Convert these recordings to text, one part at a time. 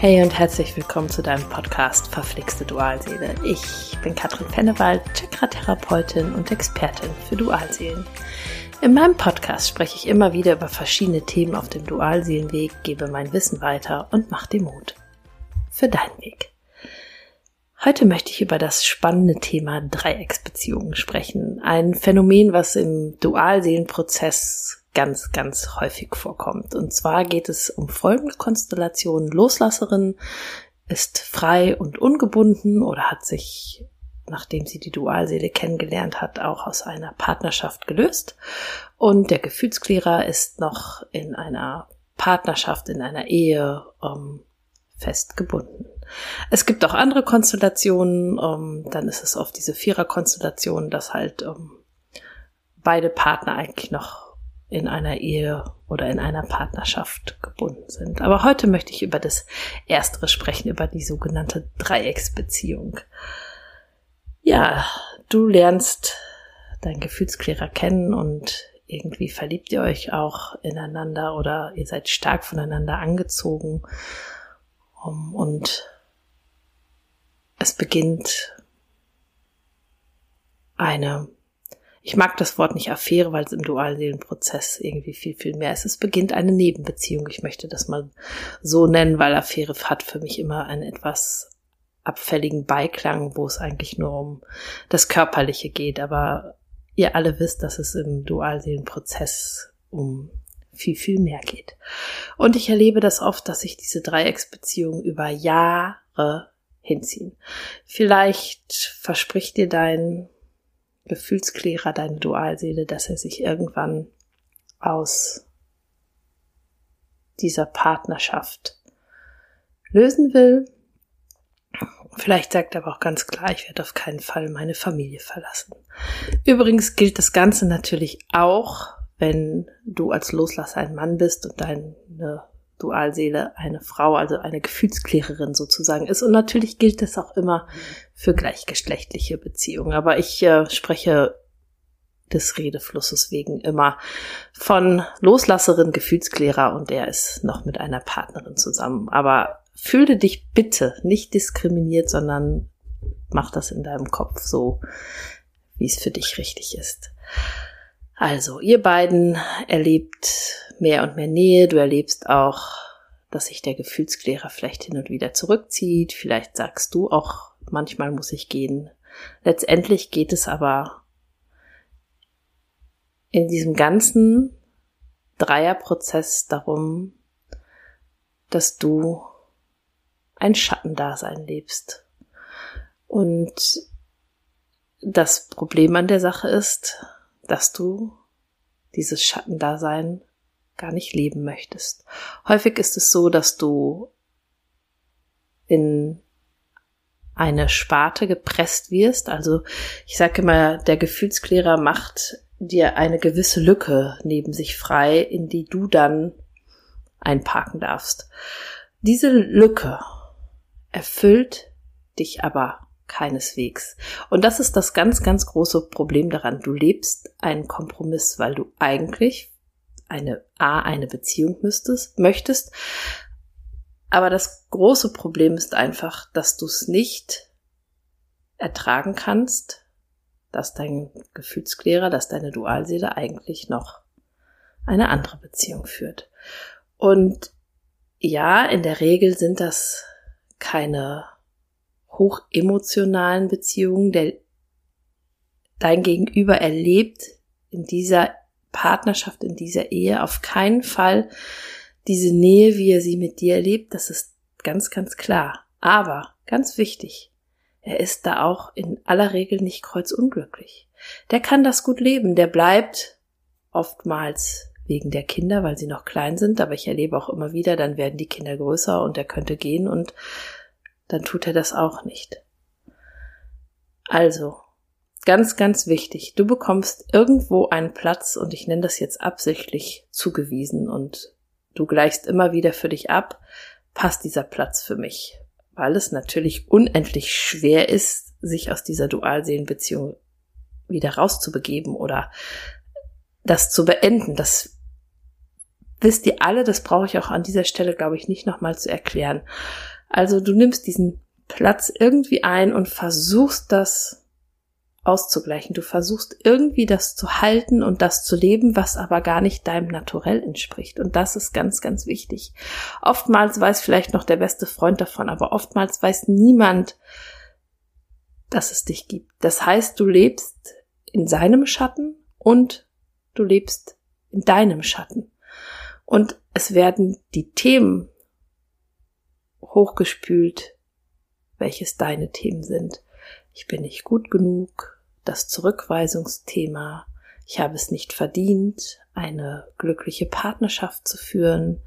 Hey und herzlich willkommen zu deinem Podcast Verflixte Dualseele. Ich bin Katrin Pennewald, Chakra-Therapeutin und Expertin für Dualseelen. In meinem Podcast spreche ich immer wieder über verschiedene Themen auf dem Dualseelenweg, gebe mein Wissen weiter und mache dir Mut für deinen Weg. Heute möchte ich über das spannende Thema Dreiecksbeziehungen sprechen. Ein Phänomen, was im Dualseelenprozess ganz, ganz häufig vorkommt. Und zwar geht es um folgende Konstellationen. Loslasserin ist frei und ungebunden oder hat sich, nachdem sie die Dualseele kennengelernt hat, auch aus einer Partnerschaft gelöst. Und der Gefühlsklärer ist noch in einer Partnerschaft, in einer Ehe ähm, festgebunden. Es gibt auch andere Konstellationen, ähm, dann ist es oft diese Viererkonstellation, dass halt ähm, beide Partner eigentlich noch in einer Ehe oder in einer Partnerschaft gebunden sind. Aber heute möchte ich über das Erstere sprechen, über die sogenannte Dreiecksbeziehung. Ja, du lernst deinen Gefühlsklärer kennen und irgendwie verliebt ihr euch auch ineinander oder ihr seid stark voneinander angezogen und es beginnt eine ich mag das Wort nicht Affäre, weil es im Dualseelenprozess irgendwie viel, viel mehr ist. Es beginnt eine Nebenbeziehung. Ich möchte das mal so nennen, weil Affäre hat für mich immer einen etwas abfälligen Beiklang, wo es eigentlich nur um das Körperliche geht. Aber ihr alle wisst, dass es im Dualseelenprozess um viel, viel mehr geht. Und ich erlebe das oft, dass sich diese Dreiecksbeziehungen über Jahre hinziehen. Vielleicht verspricht dir dein Gefühlsklärer, deine Dualseele, dass er sich irgendwann aus dieser Partnerschaft lösen will. Vielleicht sagt er aber auch ganz klar, ich werde auf keinen Fall meine Familie verlassen. Übrigens gilt das Ganze natürlich auch, wenn du als Loslasser ein Mann bist und deine Dualseele eine Frau, also eine Gefühlsklärerin sozusagen ist. Und natürlich gilt das auch immer für gleichgeschlechtliche Beziehungen. Aber ich äh, spreche des Redeflusses wegen immer von Loslasserin, Gefühlsklärer und der ist noch mit einer Partnerin zusammen. Aber fühle dich bitte nicht diskriminiert, sondern mach das in deinem Kopf so, wie es für dich richtig ist. Also, ihr beiden erlebt mehr und mehr Nähe. Du erlebst auch, dass sich der Gefühlsklärer vielleicht hin und wieder zurückzieht. Vielleicht sagst du auch, manchmal muss ich gehen. Letztendlich geht es aber in diesem ganzen Dreierprozess darum, dass du ein Schattendasein lebst. Und das Problem an der Sache ist, dass du dieses Schattendasein gar nicht leben möchtest. Häufig ist es so, dass du in eine Sparte gepresst wirst. Also ich sage immer, der Gefühlsklärer macht dir eine gewisse Lücke neben sich frei, in die du dann einparken darfst. Diese Lücke erfüllt dich aber Keineswegs. Und das ist das ganz, ganz große Problem daran. Du lebst einen Kompromiss, weil du eigentlich eine A, eine Beziehung müsstest, möchtest. Aber das große Problem ist einfach, dass du es nicht ertragen kannst, dass dein Gefühlsklärer, dass deine Dualseele eigentlich noch eine andere Beziehung führt. Und ja, in der Regel sind das keine hochemotionalen Beziehungen, der dein Gegenüber erlebt in dieser Partnerschaft, in dieser Ehe auf keinen Fall diese Nähe, wie er sie mit dir erlebt, das ist ganz, ganz klar. Aber ganz wichtig, er ist da auch in aller Regel nicht kreuzunglücklich. Der kann das gut leben, der bleibt oftmals wegen der Kinder, weil sie noch klein sind, aber ich erlebe auch immer wieder, dann werden die Kinder größer und er könnte gehen und dann tut er das auch nicht. Also, ganz, ganz wichtig, du bekommst irgendwo einen Platz und ich nenne das jetzt absichtlich zugewiesen und du gleichst immer wieder für dich ab, passt dieser Platz für mich, weil es natürlich unendlich schwer ist, sich aus dieser Dualseelenbeziehung wieder rauszubegeben oder das zu beenden. Das wisst ihr alle, das brauche ich auch an dieser Stelle, glaube ich, nicht nochmal zu erklären. Also du nimmst diesen Platz irgendwie ein und versuchst das auszugleichen. Du versuchst irgendwie das zu halten und das zu leben, was aber gar nicht deinem Naturell entspricht. Und das ist ganz, ganz wichtig. Oftmals weiß vielleicht noch der beste Freund davon, aber oftmals weiß niemand, dass es dich gibt. Das heißt, du lebst in seinem Schatten und du lebst in deinem Schatten. Und es werden die Themen hochgespült, welches deine Themen sind. Ich bin nicht gut genug, das Zurückweisungsthema, ich habe es nicht verdient, eine glückliche Partnerschaft zu führen.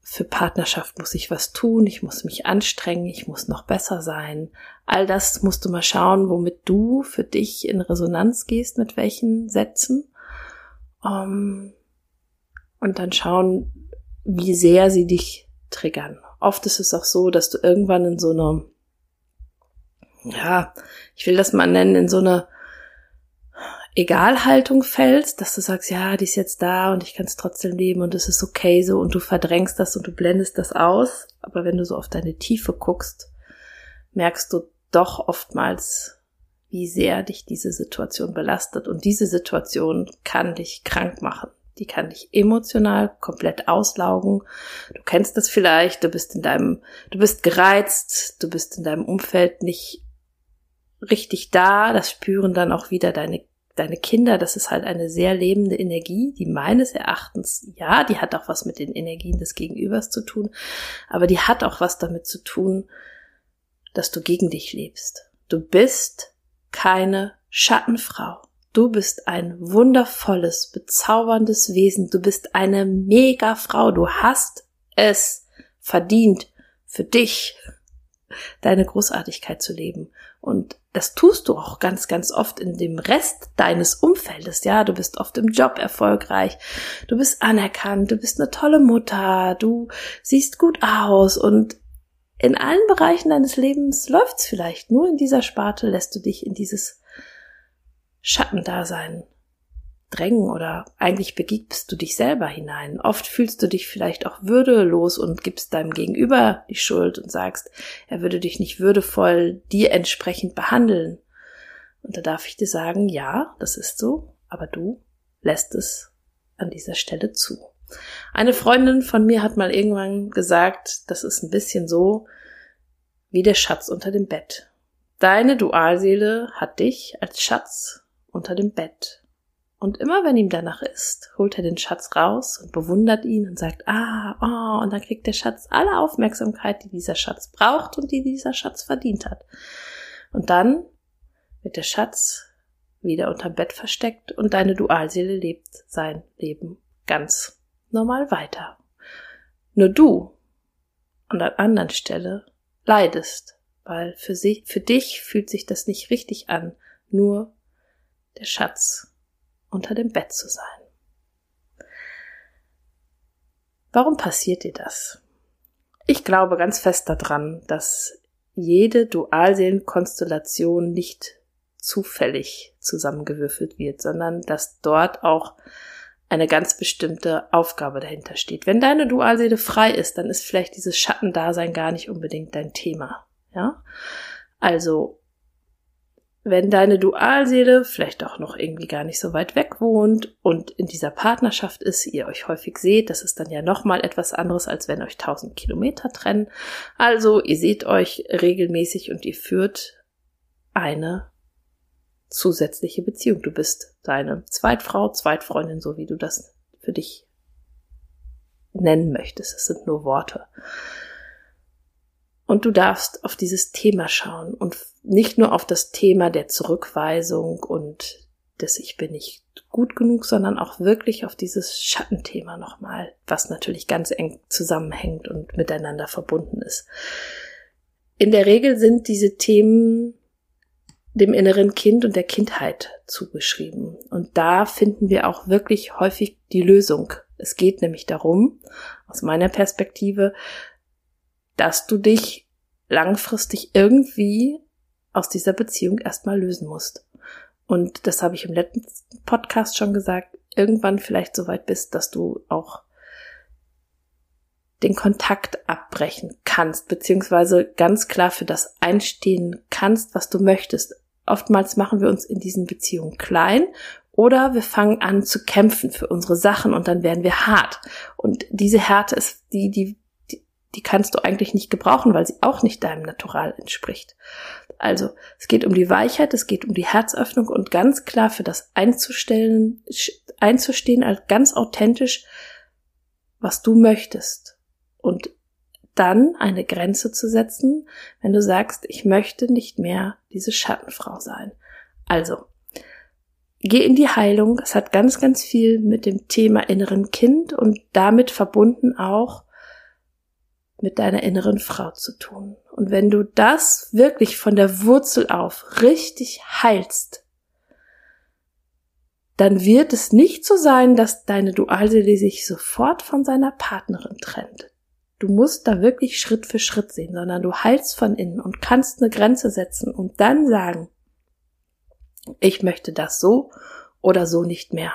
Für Partnerschaft muss ich was tun, ich muss mich anstrengen, ich muss noch besser sein. All das musst du mal schauen, womit du für dich in Resonanz gehst, mit welchen Sätzen. Ähm, und dann schauen, wie sehr sie dich triggern. Oft ist es auch so, dass du irgendwann in so eine, ja, ich will das mal nennen, in so eine Egalhaltung fällst, dass du sagst, ja, die ist jetzt da und ich kann es trotzdem leben und es ist okay so und du verdrängst das und du blendest das aus. Aber wenn du so auf deine Tiefe guckst, merkst du doch oftmals, wie sehr dich diese Situation belastet und diese Situation kann dich krank machen die kann dich emotional komplett auslaugen. Du kennst das vielleicht, du bist in deinem, du bist gereizt, du bist in deinem Umfeld nicht richtig da, das spüren dann auch wieder deine deine Kinder, das ist halt eine sehr lebende Energie, die meines Erachtens, ja, die hat auch was mit den Energien des Gegenübers zu tun, aber die hat auch was damit zu tun, dass du gegen dich lebst. Du bist keine Schattenfrau. Du bist ein wundervolles, bezauberndes Wesen. Du bist eine mega Frau. Du hast es verdient, für dich deine Großartigkeit zu leben. Und das tust du auch ganz, ganz oft in dem Rest deines Umfeldes. Ja, du bist oft im Job erfolgreich. Du bist anerkannt. Du bist eine tolle Mutter. Du siehst gut aus und in allen Bereichen deines Lebens läuft's vielleicht. Nur in dieser Sparte lässt du dich in dieses Schattendasein drängen oder eigentlich begibst du dich selber hinein. Oft fühlst du dich vielleicht auch würdelos und gibst deinem Gegenüber die Schuld und sagst, er würde dich nicht würdevoll dir entsprechend behandeln. Und da darf ich dir sagen, ja, das ist so, aber du lässt es an dieser Stelle zu. Eine Freundin von mir hat mal irgendwann gesagt, das ist ein bisschen so wie der Schatz unter dem Bett. Deine Dualseele hat dich als Schatz unter dem Bett. Und immer wenn ihm danach ist, holt er den Schatz raus und bewundert ihn und sagt, ah, oh, und dann kriegt der Schatz alle Aufmerksamkeit, die dieser Schatz braucht und die dieser Schatz verdient hat. Und dann wird der Schatz wieder unterm Bett versteckt und deine Dualseele lebt sein Leben ganz normal weiter. Nur du an der anderen Stelle leidest, weil für, sich, für dich fühlt sich das nicht richtig an, nur der Schatz unter dem Bett zu sein. Warum passiert dir das? Ich glaube ganz fest daran, dass jede Dualseelenkonstellation nicht zufällig zusammengewürfelt wird, sondern dass dort auch eine ganz bestimmte Aufgabe dahinter steht. Wenn deine Dualseele frei ist, dann ist vielleicht dieses Schattendasein gar nicht unbedingt dein Thema. Ja? Also wenn deine Dualseele vielleicht auch noch irgendwie gar nicht so weit weg wohnt und in dieser Partnerschaft ist, ihr euch häufig seht, das ist dann ja nochmal etwas anderes, als wenn euch tausend Kilometer trennen. Also ihr seht euch regelmäßig und ihr führt eine zusätzliche Beziehung. Du bist deine Zweitfrau, Zweitfreundin, so wie du das für dich nennen möchtest. Es sind nur Worte. Und du darfst auf dieses Thema schauen und nicht nur auf das Thema der Zurückweisung und des Ich bin nicht gut genug, sondern auch wirklich auf dieses Schattenthema nochmal, was natürlich ganz eng zusammenhängt und miteinander verbunden ist. In der Regel sind diese Themen dem inneren Kind und der Kindheit zugeschrieben. Und da finden wir auch wirklich häufig die Lösung. Es geht nämlich darum, aus meiner Perspektive, dass du dich langfristig irgendwie aus dieser Beziehung erstmal lösen musst. Und das habe ich im letzten Podcast schon gesagt. irgendwann vielleicht so weit bist, dass du auch den Kontakt abbrechen kannst, beziehungsweise ganz klar für das einstehen kannst, was du möchtest. Oftmals machen wir uns in diesen Beziehungen klein oder wir fangen an zu kämpfen für unsere Sachen und dann werden wir hart. Und diese Härte ist die, die, die, die kannst du eigentlich nicht gebrauchen, weil sie auch nicht deinem Natural entspricht. Also, es geht um die Weichheit, es geht um die Herzöffnung und ganz klar für das einzustellen, einzustehen als ganz authentisch, was du möchtest und dann eine Grenze zu setzen, wenn du sagst, ich möchte nicht mehr diese Schattenfrau sein. Also, geh in die Heilung. Es hat ganz, ganz viel mit dem Thema inneren Kind und damit verbunden auch mit deiner inneren Frau zu tun. Und wenn du das wirklich von der Wurzel auf richtig heilst, dann wird es nicht so sein, dass deine Dualseele sich sofort von seiner Partnerin trennt. Du musst da wirklich Schritt für Schritt sehen, sondern du heilst von innen und kannst eine Grenze setzen und dann sagen, ich möchte das so oder so nicht mehr.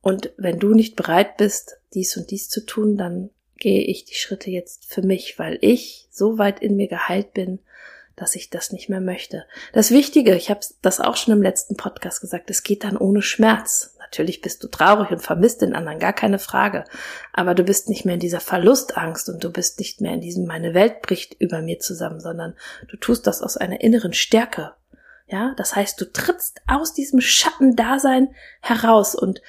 Und wenn du nicht bereit bist, dies und dies zu tun, dann gehe ich die Schritte jetzt für mich, weil ich so weit in mir geheilt bin, dass ich das nicht mehr möchte. Das Wichtige, ich habe das auch schon im letzten Podcast gesagt, es geht dann ohne Schmerz. Natürlich bist du traurig und vermisst den anderen, gar keine Frage. Aber du bist nicht mehr in dieser Verlustangst und du bist nicht mehr in diesem, meine Welt bricht über mir zusammen, sondern du tust das aus einer inneren Stärke. Ja, das heißt, du trittst aus diesem Schattendasein heraus und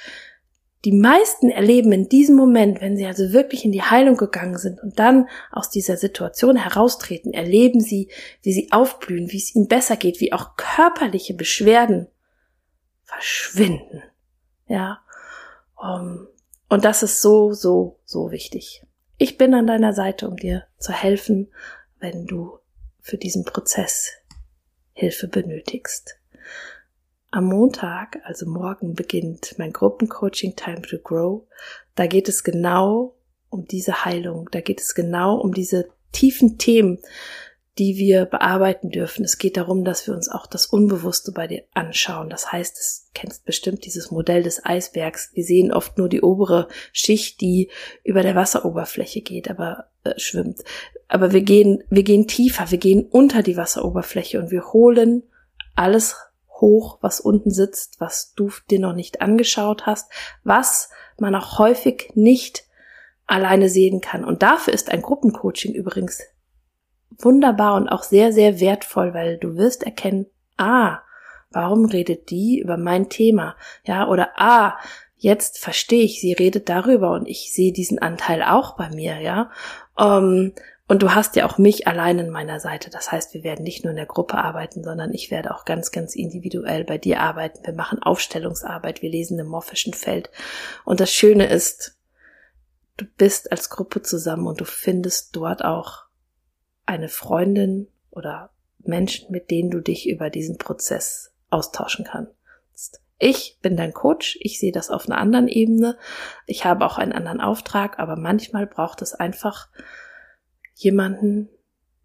die meisten erleben in diesem Moment, wenn sie also wirklich in die Heilung gegangen sind und dann aus dieser Situation heraustreten, erleben sie, wie sie aufblühen, wie es ihnen besser geht, wie auch körperliche Beschwerden verschwinden. Ja. Um, und das ist so, so, so wichtig. Ich bin an deiner Seite, um dir zu helfen, wenn du für diesen Prozess Hilfe benötigst. Am Montag, also morgen, beginnt mein Gruppencoaching Time to Grow. Da geht es genau um diese Heilung. Da geht es genau um diese tiefen Themen, die wir bearbeiten dürfen. Es geht darum, dass wir uns auch das Unbewusste bei dir anschauen. Das heißt, es kennst bestimmt dieses Modell des Eisbergs. Wir sehen oft nur die obere Schicht, die über der Wasseroberfläche geht, aber äh, schwimmt. Aber wir gehen, wir gehen tiefer, wir gehen unter die Wasseroberfläche und wir holen alles hoch, was unten sitzt, was du dir noch nicht angeschaut hast, was man auch häufig nicht alleine sehen kann. Und dafür ist ein Gruppencoaching übrigens wunderbar und auch sehr, sehr wertvoll, weil du wirst erkennen, ah, warum redet die über mein Thema? Ja, oder ah, jetzt verstehe ich, sie redet darüber und ich sehe diesen Anteil auch bei mir, ja. Ähm, und du hast ja auch mich allein in meiner Seite. Das heißt, wir werden nicht nur in der Gruppe arbeiten, sondern ich werde auch ganz, ganz individuell bei dir arbeiten. Wir machen Aufstellungsarbeit, wir lesen im morphischen Feld. Und das Schöne ist, du bist als Gruppe zusammen und du findest dort auch eine Freundin oder Menschen, mit denen du dich über diesen Prozess austauschen kannst. Ich bin dein Coach, ich sehe das auf einer anderen Ebene. Ich habe auch einen anderen Auftrag, aber manchmal braucht es einfach jemanden,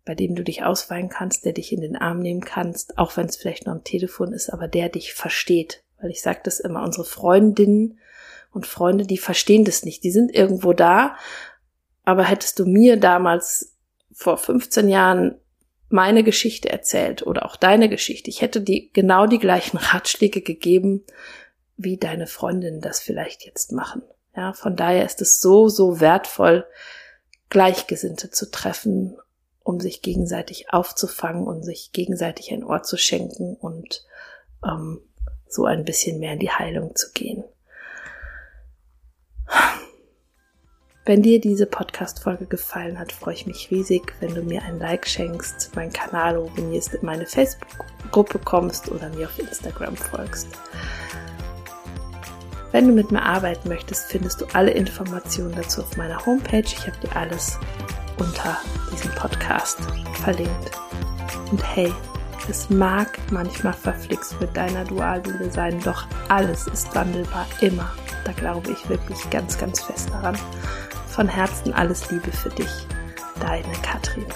bei dem du dich ausweinen kannst, der dich in den Arm nehmen kannst, auch wenn es vielleicht nur am Telefon ist, aber der dich versteht. Weil ich sage das immer, unsere Freundinnen und Freunde, die verstehen das nicht. Die sind irgendwo da, aber hättest du mir damals vor 15 Jahren meine Geschichte erzählt oder auch deine Geschichte, ich hätte die genau die gleichen Ratschläge gegeben, wie deine Freundinnen das vielleicht jetzt machen. Ja, von daher ist es so, so wertvoll, Gleichgesinnte zu treffen, um sich gegenseitig aufzufangen und sich gegenseitig ein Ohr zu schenken und ähm, so ein bisschen mehr in die Heilung zu gehen. Wenn dir diese Podcast-Folge gefallen hat, freue ich mich riesig, wenn du mir ein Like schenkst, meinen Kanal abonnierst, in meine Facebook-Gruppe kommst oder mir auf Instagram folgst. Wenn du mit mir arbeiten möchtest, findest du alle Informationen dazu auf meiner Homepage. Ich habe dir alles unter diesem Podcast verlinkt. Und hey, es mag manchmal verflixt mit deiner Dualseele sein, doch alles ist wandelbar, immer. Da glaube ich wirklich ganz, ganz fest daran. Von Herzen alles Liebe für dich. Deine Katrin.